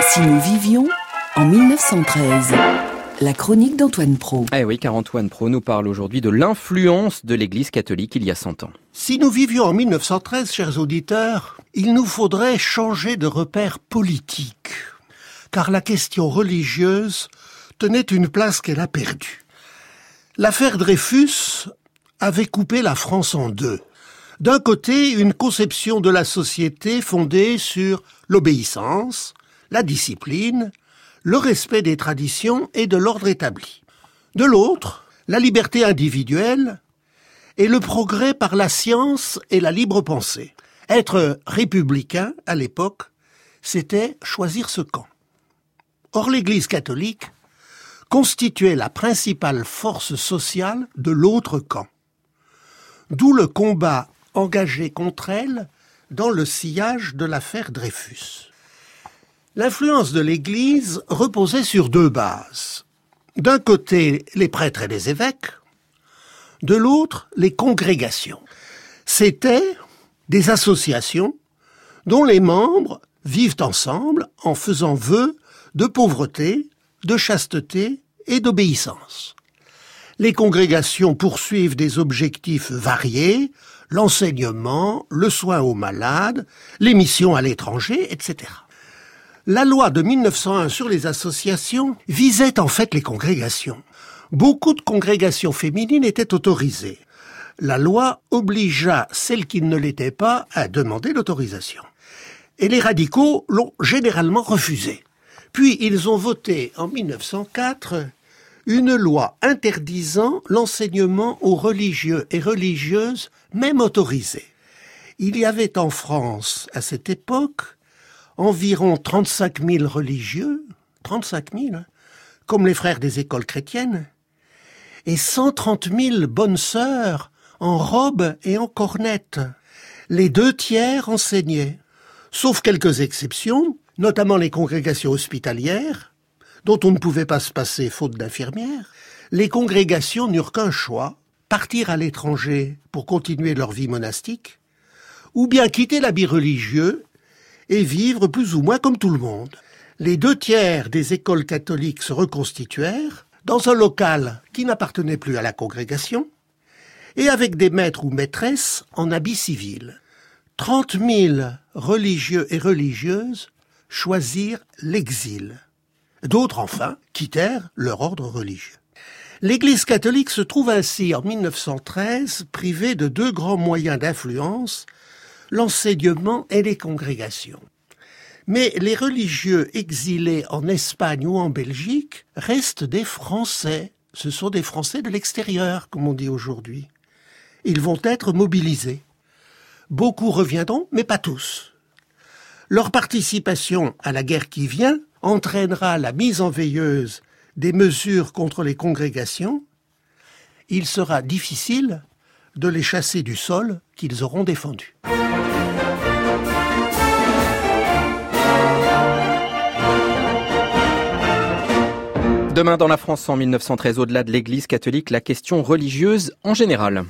Si nous vivions en 1913. La chronique d'Antoine Pro. Eh oui, car Antoine Pro nous parle aujourd'hui de l'influence de l'Église catholique il y a 100 ans. Si nous vivions en 1913, chers auditeurs, il nous faudrait changer de repère politique, car la question religieuse tenait une place qu'elle a perdue. L'affaire Dreyfus avait coupé la France en deux. D'un côté, une conception de la société fondée sur l'obéissance, la discipline, le respect des traditions et de l'ordre établi. De l'autre, la liberté individuelle et le progrès par la science et la libre pensée. Être républicain, à l'époque, c'était choisir ce camp. Or l'Église catholique constituait la principale force sociale de l'autre camp. D'où le combat engagé contre elle dans le sillage de l'affaire Dreyfus. L'influence de l'Église reposait sur deux bases. D'un côté, les prêtres et les évêques, de l'autre, les congrégations. C'étaient des associations dont les membres vivent ensemble en faisant vœu de pauvreté, de chasteté et d'obéissance. Les congrégations poursuivent des objectifs variés, l'enseignement, le soin aux malades, les missions à l'étranger, etc. La loi de 1901 sur les associations visait en fait les congrégations. Beaucoup de congrégations féminines étaient autorisées. La loi obligea celles qui ne l'étaient pas à demander l'autorisation. Et les radicaux l'ont généralement refusé. Puis ils ont voté en 1904 une loi interdisant l'enseignement aux religieux et religieuses, même autorisés. Il y avait en France, à cette époque, environ 35 000 religieux, 35 000, hein, comme les frères des écoles chrétiennes, et 130 000 bonnes sœurs en robe et en cornette. Les deux tiers enseignaient, sauf quelques exceptions, notamment les congrégations hospitalières, dont on ne pouvait pas se passer faute d'infirmières. Les congrégations n'eurent qu'un choix, partir à l'étranger pour continuer leur vie monastique, ou bien quitter l'habit religieux et vivre plus ou moins comme tout le monde. Les deux tiers des écoles catholiques se reconstituèrent dans un local qui n'appartenait plus à la congrégation et avec des maîtres ou maîtresses en habit civil. Trente mille religieux et religieuses choisirent l'exil. D'autres, enfin, quittèrent leur ordre religieux. L'Église catholique se trouve ainsi en 1913 privée de deux grands moyens d'influence l'enseignement et les congrégations. Mais les religieux exilés en Espagne ou en Belgique restent des Français. Ce sont des Français de l'extérieur, comme on dit aujourd'hui. Ils vont être mobilisés. Beaucoup reviendront, mais pas tous. Leur participation à la guerre qui vient entraînera la mise en veilleuse des mesures contre les congrégations. Il sera difficile de les chasser du sol qu'ils auront défendu. Demain dans la France en 1913, au-delà de l'Église catholique, la question religieuse en général.